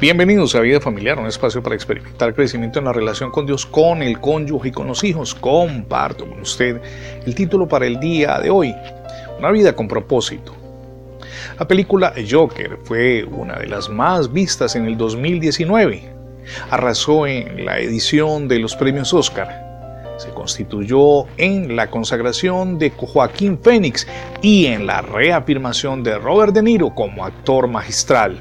Bienvenidos a Vida Familiar, un espacio para experimentar crecimiento en la relación con Dios, con el cónyuge y con los hijos. Comparto con usted el título para el día de hoy, Una vida con propósito. La película Joker fue una de las más vistas en el 2019. Arrasó en la edición de los premios Oscar. Se constituyó en la consagración de Joaquín Phoenix y en la reafirmación de Robert De Niro como actor magistral.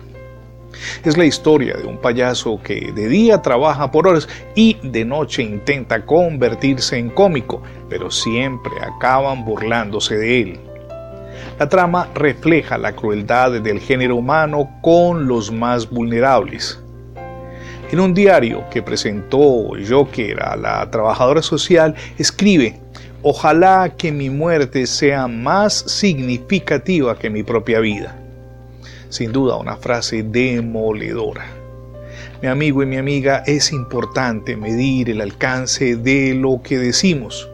Es la historia de un payaso que de día trabaja por horas y de noche intenta convertirse en cómico, pero siempre acaban burlándose de él. La trama refleja la crueldad del género humano con los más vulnerables. En un diario que presentó Joker a la trabajadora social, escribe, Ojalá que mi muerte sea más significativa que mi propia vida. Sin duda una frase demoledora. Mi amigo y mi amiga, es importante medir el alcance de lo que decimos.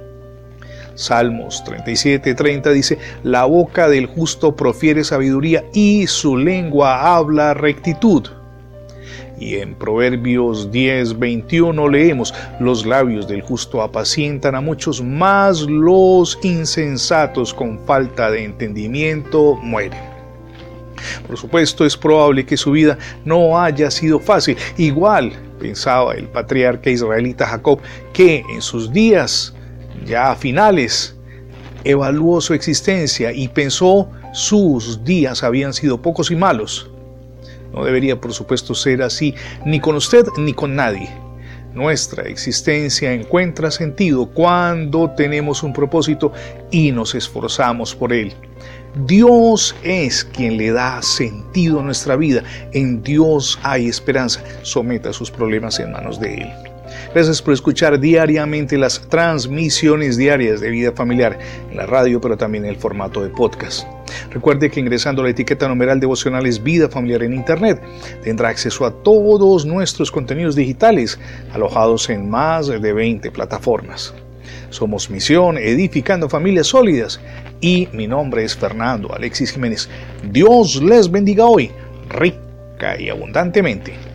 Salmos 37:30 dice, la boca del justo profiere sabiduría y su lengua habla rectitud. Y en Proverbios 10:21 leemos, los labios del justo apacientan a muchos, más los insensatos con falta de entendimiento mueren. Por supuesto, es probable que su vida no haya sido fácil. Igual pensaba el patriarca israelita Jacob, que en sus días ya finales evaluó su existencia y pensó sus días habían sido pocos y malos. No debería, por supuesto, ser así ni con usted ni con nadie. Nuestra existencia encuentra sentido cuando tenemos un propósito y nos esforzamos por él. Dios es quien le da sentido a nuestra vida. En Dios hay esperanza. Someta sus problemas en manos de Él. Gracias por escuchar diariamente las transmisiones diarias de vida familiar en la radio, pero también en el formato de podcast. Recuerde que ingresando a la etiqueta numeral devocionales Vida Familiar en Internet tendrá acceso a todos nuestros contenidos digitales alojados en más de 20 plataformas. Somos Misión Edificando Familias Sólidas y mi nombre es Fernando Alexis Jiménez. Dios les bendiga hoy, rica y abundantemente.